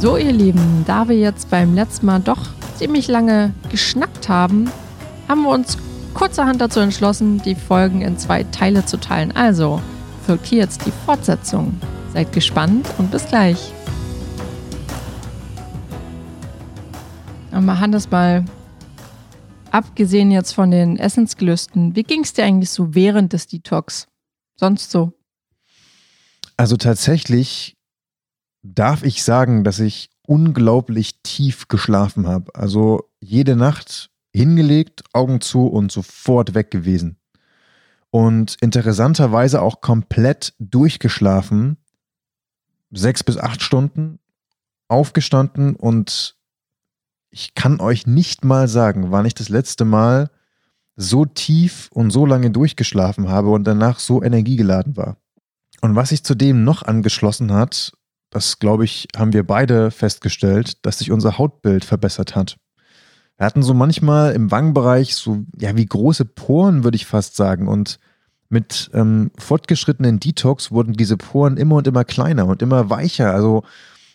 So, ihr Lieben, da wir jetzt beim letzten Mal doch ziemlich lange geschnackt haben, haben wir uns kurzerhand dazu entschlossen, die Folgen in zwei Teile zu teilen. Also, folgt hier jetzt die Fortsetzung. Seid gespannt und bis gleich. Aber Hannes, mal abgesehen jetzt von den Essensgelüsten, wie ging es dir eigentlich so während des Detox? Sonst so? Also tatsächlich darf ich sagen, dass ich unglaublich tief geschlafen habe. Also jede Nacht hingelegt, Augen zu und sofort weg gewesen. Und interessanterweise auch komplett durchgeschlafen. Sechs bis acht Stunden aufgestanden und ich kann euch nicht mal sagen, wann ich das letzte Mal so tief und so lange durchgeschlafen habe und danach so energiegeladen war. Und was sich zudem noch angeschlossen hat, das glaube ich, haben wir beide festgestellt, dass sich unser Hautbild verbessert hat. Wir hatten so manchmal im Wangenbereich so, ja, wie große Poren, würde ich fast sagen. Und mit ähm, fortgeschrittenen Detox wurden diese Poren immer und immer kleiner und immer weicher. Also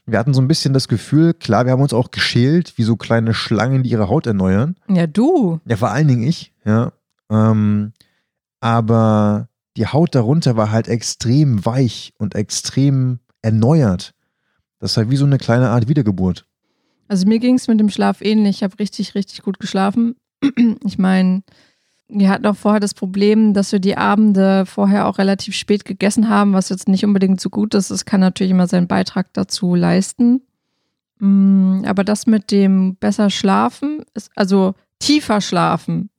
wir hatten so ein bisschen das Gefühl, klar, wir haben uns auch geschält, wie so kleine Schlangen, die ihre Haut erneuern. Ja, du. Ja, vor allen Dingen ich, ja. Ähm, aber die Haut darunter war halt extrem weich und extrem erneuert. Das war wie so eine kleine Art Wiedergeburt. Also mir ging es mit dem Schlaf ähnlich. Ich habe richtig, richtig gut geschlafen. Ich meine, wir hatten auch vorher das Problem, dass wir die Abende vorher auch relativ spät gegessen haben, was jetzt nicht unbedingt so gut ist. Es kann natürlich immer seinen Beitrag dazu leisten. Mm, aber das mit dem besser schlafen, ist, also tiefer schlafen.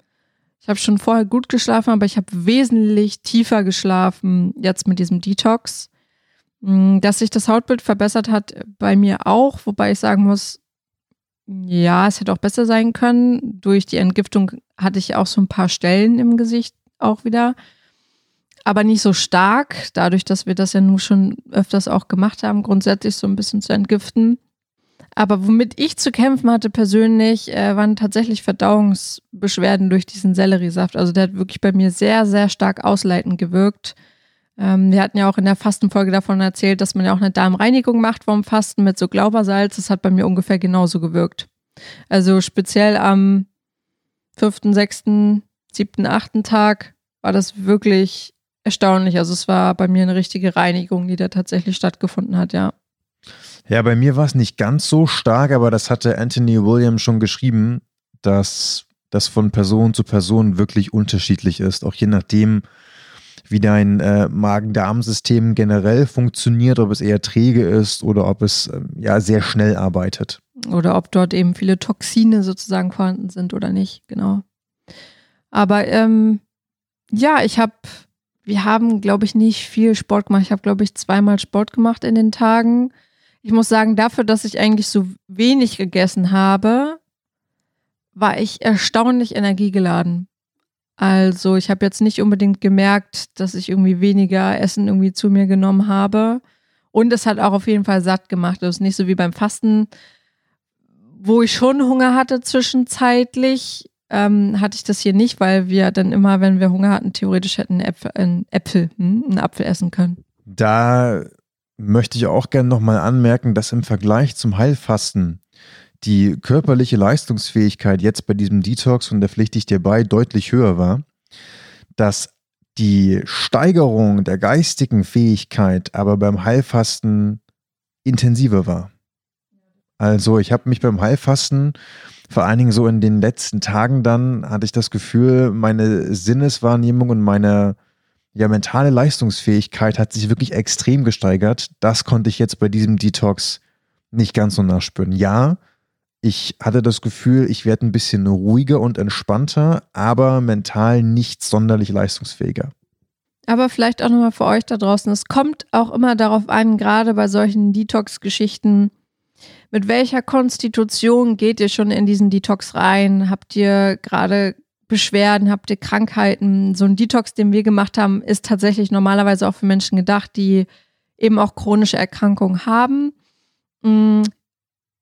Ich habe schon vorher gut geschlafen, aber ich habe wesentlich tiefer geschlafen jetzt mit diesem Detox. Mm, dass sich das Hautbild verbessert hat bei mir auch, wobei ich sagen muss, ja, es hätte auch besser sein können. Durch die Entgiftung hatte ich auch so ein paar Stellen im Gesicht auch wieder. Aber nicht so stark, dadurch, dass wir das ja nun schon öfters auch gemacht haben, grundsätzlich so ein bisschen zu entgiften. Aber womit ich zu kämpfen hatte persönlich, äh, waren tatsächlich Verdauungsbeschwerden durch diesen Selleriesaft. Also der hat wirklich bei mir sehr, sehr stark ausleitend gewirkt. Ähm, wir hatten ja auch in der Fastenfolge davon erzählt, dass man ja auch eine Darmreinigung macht vorm Fasten mit so Glaubersalz. Das hat bei mir ungefähr genauso gewirkt. Also speziell am fünften, sechsten, siebten, achten Tag war das wirklich erstaunlich. Also es war bei mir eine richtige Reinigung, die da tatsächlich stattgefunden hat, ja. Ja, bei mir war es nicht ganz so stark, aber das hatte Anthony Williams schon geschrieben, dass das von Person zu Person wirklich unterschiedlich ist, auch je nachdem, wie dein äh, Magen-Darm-System generell funktioniert, ob es eher träge ist oder ob es ähm, ja sehr schnell arbeitet. Oder ob dort eben viele Toxine sozusagen vorhanden sind oder nicht, genau. Aber ähm, ja, ich habe, wir haben, glaube ich, nicht viel Sport gemacht. Ich habe, glaube ich, zweimal Sport gemacht in den Tagen. Ich muss sagen, dafür, dass ich eigentlich so wenig gegessen habe, war ich erstaunlich energiegeladen. Also ich habe jetzt nicht unbedingt gemerkt, dass ich irgendwie weniger Essen irgendwie zu mir genommen habe. Und es hat auch auf jeden Fall satt gemacht. Das ist nicht so wie beim Fasten, wo ich schon Hunger hatte zwischenzeitlich. Ähm, hatte ich das hier nicht, weil wir dann immer, wenn wir Hunger hatten, theoretisch hätten Äpfel, einen, Äpfel, hm, einen Apfel essen können. Da möchte ich auch gerne nochmal anmerken, dass im Vergleich zum Heilfasten die körperliche Leistungsfähigkeit jetzt bei diesem Detox, und da pflichte ich dir bei, deutlich höher war, dass die Steigerung der geistigen Fähigkeit aber beim Heilfasten intensiver war. Also ich habe mich beim Heilfasten vor allen Dingen so in den letzten Tagen dann hatte ich das Gefühl, meine Sinneswahrnehmung und meine ja, mentale Leistungsfähigkeit hat sich wirklich extrem gesteigert. Das konnte ich jetzt bei diesem Detox nicht ganz so nachspüren. Ja, ich hatte das Gefühl, ich werde ein bisschen ruhiger und entspannter, aber mental nicht sonderlich leistungsfähiger. Aber vielleicht auch nochmal für euch da draußen. Es kommt auch immer darauf an, gerade bei solchen Detox-Geschichten, mit welcher Konstitution geht ihr schon in diesen Detox rein? Habt ihr gerade Beschwerden? Habt ihr Krankheiten? So ein Detox, den wir gemacht haben, ist tatsächlich normalerweise auch für Menschen gedacht, die eben auch chronische Erkrankungen haben. Mm,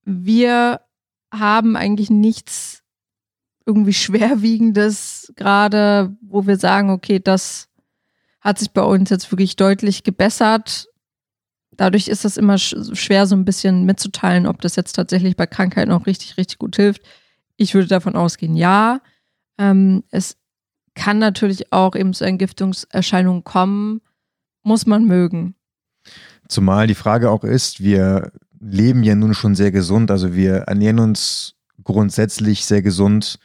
wir haben eigentlich nichts irgendwie schwerwiegendes gerade, wo wir sagen, okay, das hat sich bei uns jetzt wirklich deutlich gebessert. dadurch ist das immer schwer, so ein bisschen mitzuteilen, ob das jetzt tatsächlich bei Krankheiten auch richtig, richtig gut hilft. Ich würde davon ausgehen, ja. Ähm, es kann natürlich auch eben zu Entgiftungserscheinungen kommen, muss man mögen. Zumal die Frage auch ist, wir leben ja nun schon sehr gesund, also wir ernähren uns grundsätzlich sehr gesund.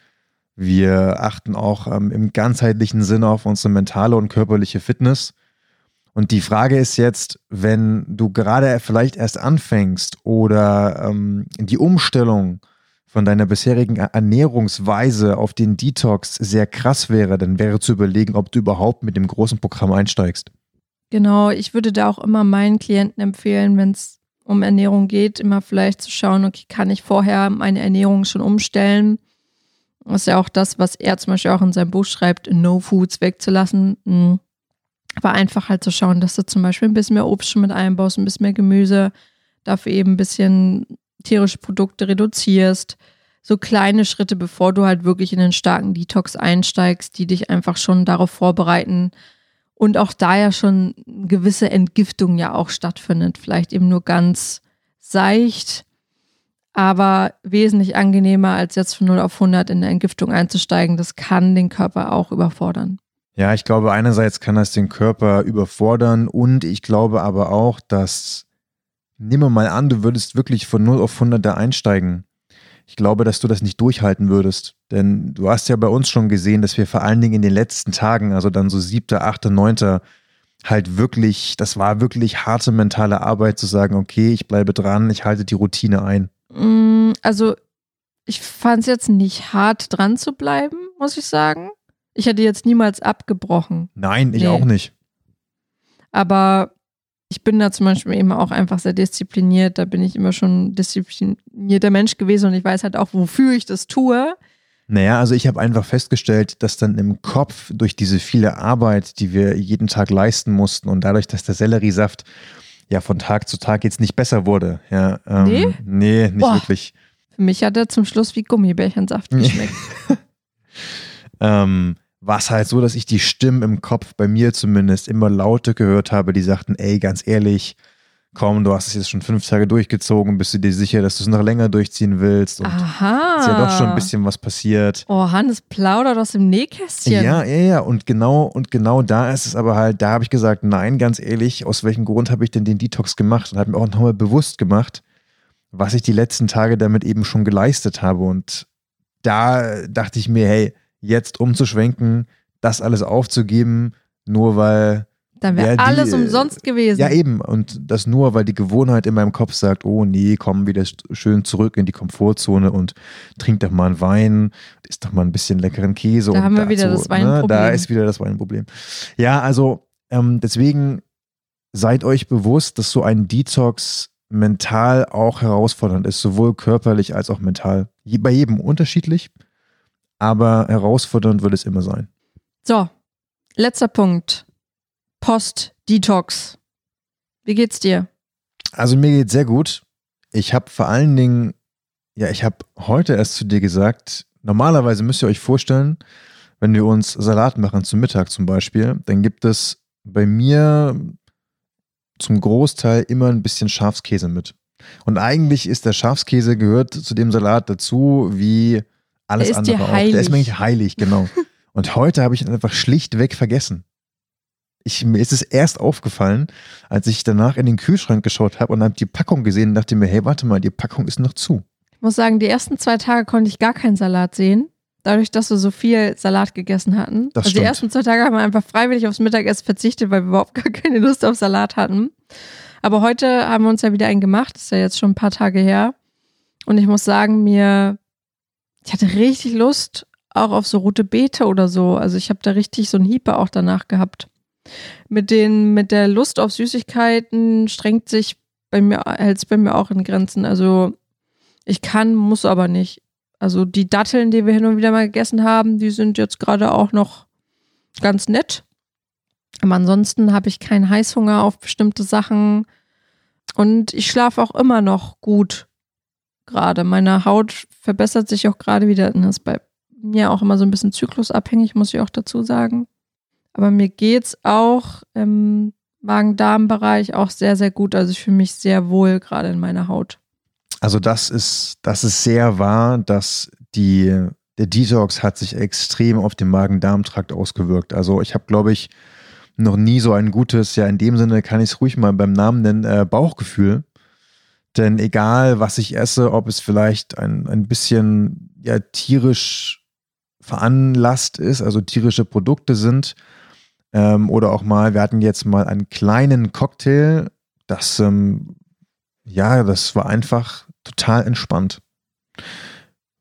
Wir achten auch ähm, im ganzheitlichen Sinne auf unsere mentale und körperliche Fitness. Und die Frage ist jetzt, wenn du gerade vielleicht erst anfängst oder ähm, die Umstellung von deiner bisherigen Ernährungsweise auf den Detox sehr krass wäre, dann wäre zu überlegen, ob du überhaupt mit dem großen Programm einsteigst. Genau, ich würde da auch immer meinen Klienten empfehlen, wenn es um Ernährung geht, immer vielleicht zu schauen, okay, kann ich vorher meine Ernährung schon umstellen? Das ist ja auch das, was er zum Beispiel auch in seinem Buch schreibt, No Foods wegzulassen. Hm. Aber einfach halt zu schauen, dass du zum Beispiel ein bisschen mehr Obst schon mit einbaust, ein bisschen mehr Gemüse, dafür eben ein bisschen tierische Produkte reduzierst. So kleine Schritte, bevor du halt wirklich in den starken Detox einsteigst, die dich einfach schon darauf vorbereiten. Und auch da ja schon gewisse Entgiftung ja auch stattfindet. Vielleicht eben nur ganz seicht, aber wesentlich angenehmer, als jetzt von 0 auf 100 in der Entgiftung einzusteigen. Das kann den Körper auch überfordern. Ja, ich glaube, einerseits kann das den Körper überfordern und ich glaube aber auch, dass, wir mal an, du würdest wirklich von 0 auf 100 da einsteigen. Ich glaube, dass du das nicht durchhalten würdest. Denn du hast ja bei uns schon gesehen, dass wir vor allen Dingen in den letzten Tagen, also dann so siebter, achter, neunter, halt wirklich, das war wirklich harte mentale Arbeit zu sagen, okay, ich bleibe dran, ich halte die Routine ein. Mm, also, ich fand es jetzt nicht hart dran zu bleiben, muss ich sagen. Ich hätte jetzt niemals abgebrochen. Nein, ich nee. auch nicht. Aber ich bin da zum Beispiel eben auch einfach sehr diszipliniert. Da bin ich immer schon disziplinierter Mensch gewesen und ich weiß halt auch, wofür ich das tue. Naja, also ich habe einfach festgestellt, dass dann im Kopf durch diese viele Arbeit, die wir jeden Tag leisten mussten und dadurch, dass der Selleriesaft ja von Tag zu Tag jetzt nicht besser wurde. Ja, ähm, nee? Nee, nicht Boah. wirklich. Für mich hat er zum Schluss wie Gummibärchensaft geschmeckt. ähm, war es halt so, dass ich die Stimmen im Kopf, bei mir zumindest, immer lauter gehört habe, die sagten, ey, ganz ehrlich, komm, du hast es jetzt schon fünf Tage durchgezogen, bist du dir sicher, dass du es noch länger durchziehen willst? Und Aha. Ist ja doch schon ein bisschen was passiert. Oh, Hannes plaudert aus dem Nähkästchen. Ja, ja, ja. Und genau, und genau da ist es aber halt, da habe ich gesagt, nein, ganz ehrlich, aus welchem Grund habe ich denn den Detox gemacht? Und habe mir auch nochmal bewusst gemacht, was ich die letzten Tage damit eben schon geleistet habe. Und da dachte ich mir, hey, jetzt umzuschwenken, das alles aufzugeben, nur weil. Dann wäre ja, alles umsonst gewesen. Ja, eben. Und das nur, weil die Gewohnheit in meinem Kopf sagt, oh nee, komm wieder schön zurück in die Komfortzone und trink doch mal einen Wein, isst doch mal ein bisschen leckeren Käse. Da haben wir dazu, wieder das Weinproblem. Ne, da ist wieder das Weinproblem. Ja, also ähm, deswegen seid euch bewusst, dass so ein Detox mental auch herausfordernd ist, sowohl körperlich als auch mental. Bei jedem unterschiedlich aber herausfordernd wird es immer sein. So, letzter Punkt. Post-Detox. Wie geht's dir? Also mir geht's sehr gut. Ich habe vor allen Dingen, ja, ich habe heute erst zu dir gesagt, normalerweise müsst ihr euch vorstellen, wenn wir uns Salat machen zum Mittag zum Beispiel, dann gibt es bei mir zum Großteil immer ein bisschen Schafskäse mit. Und eigentlich ist der Schafskäse gehört zu dem Salat dazu wie alles der andere auch. Der ist mir nicht heilig, genau. Und heute habe ich ihn einfach schlichtweg vergessen. Ich, mir ist es erst aufgefallen, als ich danach in den Kühlschrank geschaut habe und habe die Packung gesehen und dachte mir, hey, warte mal, die Packung ist noch zu. Ich muss sagen, die ersten zwei Tage konnte ich gar keinen Salat sehen. Dadurch, dass wir so viel Salat gegessen hatten. Das also stimmt. die ersten zwei Tage haben wir einfach freiwillig aufs Mittagessen verzichtet, weil wir überhaupt gar keine Lust auf Salat hatten. Aber heute haben wir uns ja wieder einen gemacht. Das ist ja jetzt schon ein paar Tage her. Und ich muss sagen, mir ich hatte richtig Lust auch auf so rote Beete oder so. Also ich habe da richtig so ein Hiepe auch danach gehabt. Mit den, mit der Lust auf Süßigkeiten strengt sich bei mir, hält es bei mir auch in Grenzen. Also ich kann, muss aber nicht. Also die Datteln, die wir hin und wieder mal gegessen haben, die sind jetzt gerade auch noch ganz nett. Aber ansonsten habe ich keinen Heißhunger auf bestimmte Sachen. Und ich schlafe auch immer noch gut gerade. Meine Haut verbessert sich auch gerade wieder. Das ist bei mir auch immer so ein bisschen zyklusabhängig, muss ich auch dazu sagen. Aber mir geht's auch ähm, Magen-Darm-Bereich auch sehr, sehr gut. Also ich fühle mich sehr wohl gerade in meiner Haut. Also das ist, das ist sehr wahr, dass die, der Detox hat sich extrem auf den Magen-Darm-Trakt ausgewirkt. Also ich habe, glaube ich, noch nie so ein gutes, ja in dem Sinne kann ich es ruhig mal beim Namen nennen, äh, Bauchgefühl. Denn egal, was ich esse, ob es vielleicht ein, ein bisschen ja, tierisch veranlasst ist, also tierische Produkte sind, ähm, oder auch mal, wir hatten jetzt mal einen kleinen Cocktail, das, ähm, ja, das war einfach total entspannt.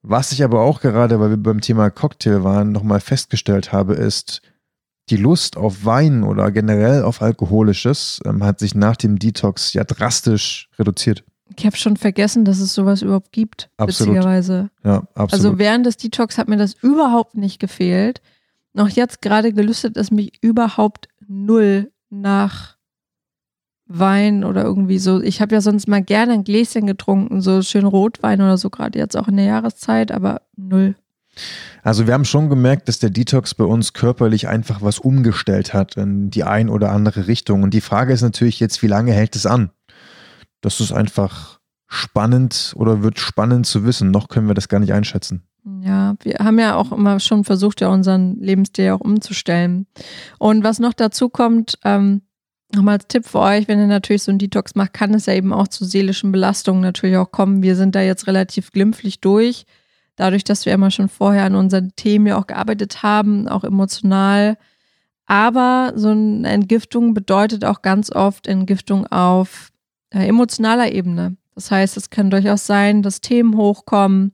Was ich aber auch gerade, weil wir beim Thema Cocktail waren, nochmal festgestellt habe, ist, die Lust auf Wein oder generell auf Alkoholisches ähm, hat sich nach dem Detox ja drastisch reduziert. Ich habe schon vergessen, dass es sowas überhaupt gibt, Absolut. witzigerweise. Ja, absolut. Also während des Detox hat mir das überhaupt nicht gefehlt. Noch jetzt gerade gelüstet es mich überhaupt null nach Wein oder irgendwie so. Ich habe ja sonst mal gerne ein Gläschen getrunken, so schön Rotwein oder so, gerade jetzt auch in der Jahreszeit, aber null. Also wir haben schon gemerkt, dass der Detox bei uns körperlich einfach was umgestellt hat in die ein oder andere Richtung. Und die Frage ist natürlich jetzt, wie lange hält es an? Das ist einfach spannend oder wird spannend zu wissen. Noch können wir das gar nicht einschätzen. Ja, wir haben ja auch immer schon versucht, ja unseren Lebensstil auch umzustellen. Und was noch dazu kommt, ähm, nochmal als Tipp für euch, wenn ihr natürlich so einen Detox macht, kann es ja eben auch zu seelischen Belastungen natürlich auch kommen. Wir sind da jetzt relativ glimpflich durch dadurch, dass wir immer schon vorher an unseren Themen ja auch gearbeitet haben, auch emotional. Aber so eine Entgiftung bedeutet auch ganz oft Entgiftung auf äh, emotionaler Ebene. Das heißt, es kann durchaus sein, dass Themen hochkommen,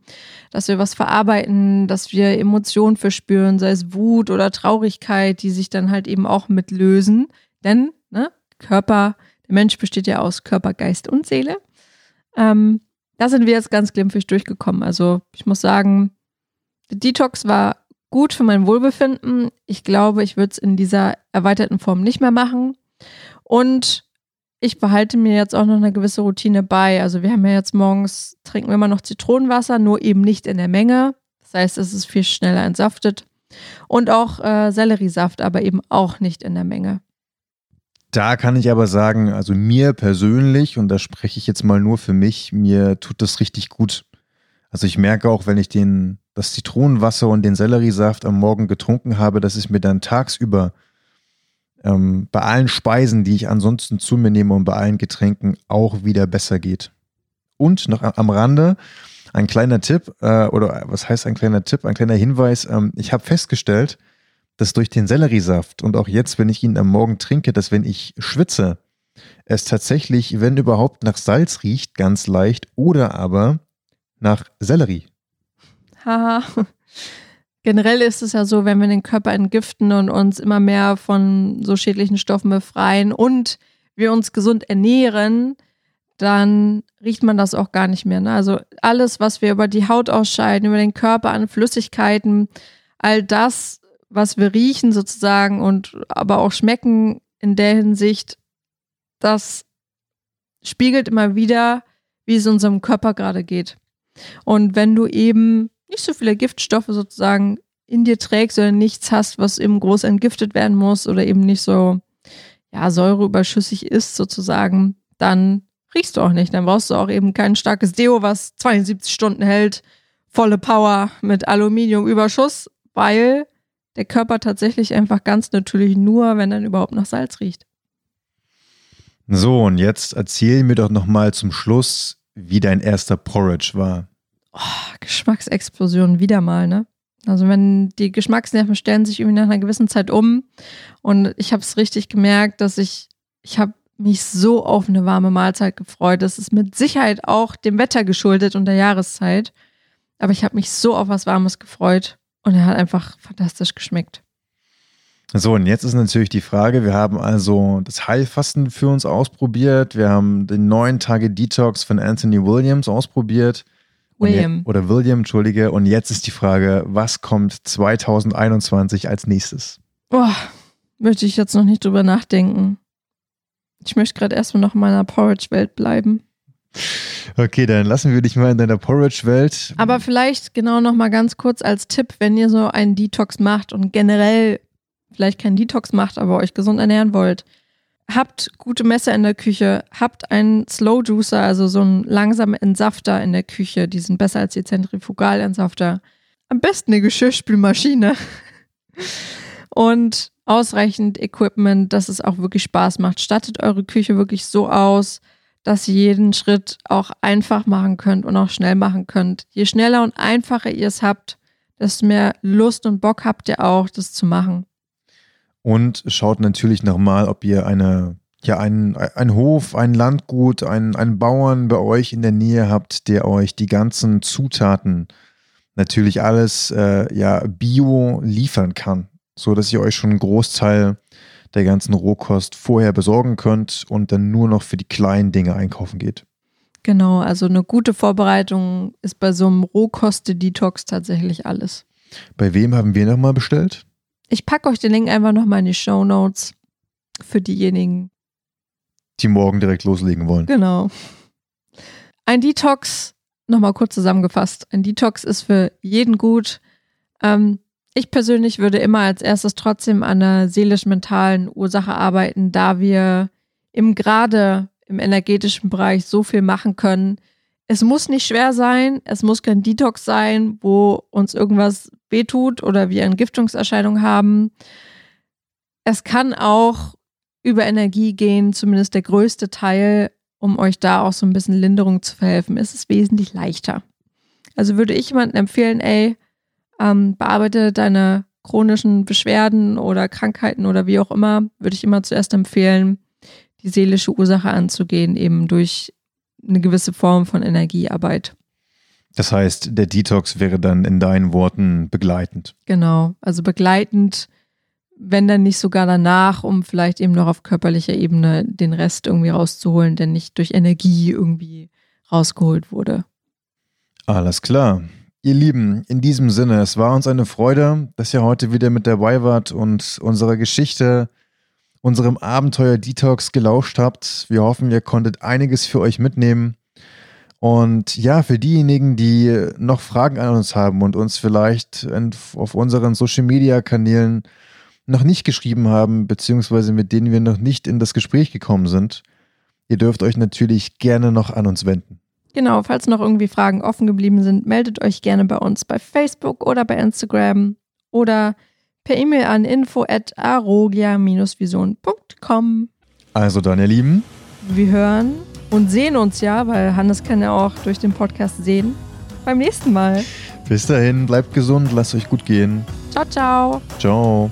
dass wir was verarbeiten, dass wir Emotionen verspüren, sei es Wut oder Traurigkeit, die sich dann halt eben auch mitlösen. Denn ne, Körper, der Mensch besteht ja aus Körper, Geist und Seele. Ähm, da sind wir jetzt ganz glimpflich durchgekommen. Also ich muss sagen, der Detox war gut für mein Wohlbefinden. Ich glaube, ich würde es in dieser erweiterten Form nicht mehr machen. Und ich behalte mir jetzt auch noch eine gewisse Routine bei. Also wir haben ja jetzt morgens, trinken wir immer noch Zitronenwasser, nur eben nicht in der Menge. Das heißt, es ist viel schneller entsaftet. Und auch äh, Selleriesaft, aber eben auch nicht in der Menge. Da kann ich aber sagen, also mir persönlich, und da spreche ich jetzt mal nur für mich, mir tut das richtig gut. Also ich merke auch, wenn ich den, das Zitronenwasser und den Selleriesaft am Morgen getrunken habe, dass es mir dann tagsüber ähm, bei allen Speisen, die ich ansonsten zu mir nehme und bei allen Getränken auch wieder besser geht. Und noch am Rande, ein kleiner Tipp, äh, oder was heißt ein kleiner Tipp, ein kleiner Hinweis, ähm, ich habe festgestellt, dass durch den Selleriesaft und auch jetzt, wenn ich ihn am Morgen trinke, dass wenn ich schwitze, es tatsächlich, wenn überhaupt, nach Salz riecht, ganz leicht, oder aber nach Sellerie. Haha. Generell ist es ja so, wenn wir den Körper entgiften und uns immer mehr von so schädlichen Stoffen befreien und wir uns gesund ernähren, dann riecht man das auch gar nicht mehr. Ne? Also alles, was wir über die Haut ausscheiden, über den Körper an Flüssigkeiten, all das was wir riechen sozusagen und aber auch schmecken in der Hinsicht, das spiegelt immer wieder, wie es unserem Körper gerade geht. Und wenn du eben nicht so viele Giftstoffe sozusagen in dir trägst oder nichts hast, was eben groß entgiftet werden muss oder eben nicht so ja, säureüberschüssig ist sozusagen, dann riechst du auch nicht. Dann brauchst du auch eben kein starkes Deo, was 72 Stunden hält, volle Power mit Aluminiumüberschuss, weil der Körper tatsächlich einfach ganz natürlich nur, wenn dann überhaupt nach Salz riecht. So, und jetzt erzähl mir doch nochmal zum Schluss, wie dein erster Porridge war. Oh, Geschmacksexplosion wieder mal, ne? Also wenn die Geschmacksnerven stellen sich irgendwie nach einer gewissen Zeit um und ich habe es richtig gemerkt, dass ich, ich habe mich so auf eine warme Mahlzeit gefreut. Das ist mit Sicherheit auch dem Wetter geschuldet und der Jahreszeit. Aber ich habe mich so auf was Warmes gefreut. Und er hat einfach fantastisch geschmeckt. So, und jetzt ist natürlich die Frage, wir haben also das Heilfasten für uns ausprobiert, wir haben den neun Tage Detox von Anthony Williams ausprobiert. William. Je, oder William, entschuldige. Und jetzt ist die Frage, was kommt 2021 als nächstes? Boah, möchte ich jetzt noch nicht drüber nachdenken. Ich möchte gerade erstmal noch in meiner Porridge-Welt bleiben. Okay, dann lassen wir dich mal in deiner Porridge-Welt. Aber vielleicht genau noch mal ganz kurz als Tipp, wenn ihr so einen Detox macht und generell vielleicht keinen Detox macht, aber euch gesund ernähren wollt. Habt gute Messer in der Küche, habt einen Slow Juicer, also so einen langsamen Entsafter in der Küche, die sind besser als die Zentrifugalentsafter. Am besten eine Geschirrspülmaschine und ausreichend Equipment, dass es auch wirklich Spaß macht. Stattet eure Küche wirklich so aus, dass ihr jeden Schritt auch einfach machen könnt und auch schnell machen könnt. Je schneller und einfacher ihr es habt, desto mehr Lust und Bock habt ihr auch, das zu machen. Und schaut natürlich nochmal, ob ihr eine, ja, einen, ein Hof, ein Landgut, einen, einen Bauern bei euch in der Nähe habt, der euch die ganzen Zutaten, natürlich alles äh, ja, bio liefern kann, so dass ihr euch schon einen Großteil der ganzen Rohkost vorher besorgen könnt und dann nur noch für die kleinen Dinge einkaufen geht. Genau, also eine gute Vorbereitung ist bei so einem Rohkost-Detox tatsächlich alles. Bei wem haben wir nochmal bestellt? Ich packe euch den Link einfach nochmal in die Show Notes für diejenigen, die morgen direkt loslegen wollen. Genau. Ein Detox, nochmal kurz zusammengefasst, ein Detox ist für jeden gut. Ähm, ich persönlich würde immer als erstes trotzdem an der seelisch-mentalen Ursache arbeiten, da wir im gerade im energetischen Bereich so viel machen können. Es muss nicht schwer sein, es muss kein Detox sein, wo uns irgendwas wehtut oder wir Entgiftungserscheinungen haben. Es kann auch über Energie gehen, zumindest der größte Teil, um euch da auch so ein bisschen Linderung zu verhelfen. Es ist wesentlich leichter. Also würde ich jemandem empfehlen, ey, ähm, bearbeite deine chronischen Beschwerden oder Krankheiten oder wie auch immer, würde ich immer zuerst empfehlen, die seelische Ursache anzugehen, eben durch eine gewisse Form von Energiearbeit. Das heißt, der Detox wäre dann in deinen Worten begleitend. Genau, also begleitend, wenn dann nicht sogar danach, um vielleicht eben noch auf körperlicher Ebene den Rest irgendwie rauszuholen, der nicht durch Energie irgendwie rausgeholt wurde. Alles klar. Ihr Lieben, in diesem Sinne, es war uns eine Freude, dass ihr heute wieder mit dabei wart und unserer Geschichte, unserem Abenteuer Detox gelauscht habt. Wir hoffen, ihr konntet einiges für euch mitnehmen. Und ja, für diejenigen, die noch Fragen an uns haben und uns vielleicht auf unseren Social-Media-Kanälen noch nicht geschrieben haben, beziehungsweise mit denen wir noch nicht in das Gespräch gekommen sind, ihr dürft euch natürlich gerne noch an uns wenden. Genau, falls noch irgendwie Fragen offen geblieben sind, meldet euch gerne bei uns bei Facebook oder bei Instagram oder per E-Mail an info at arogia-vision.com. Also dann, ihr Lieben. Wir hören und sehen uns ja, weil Hannes kann ja auch durch den Podcast sehen. Beim nächsten Mal. Bis dahin, bleibt gesund, lasst euch gut gehen. Ciao, ciao. Ciao.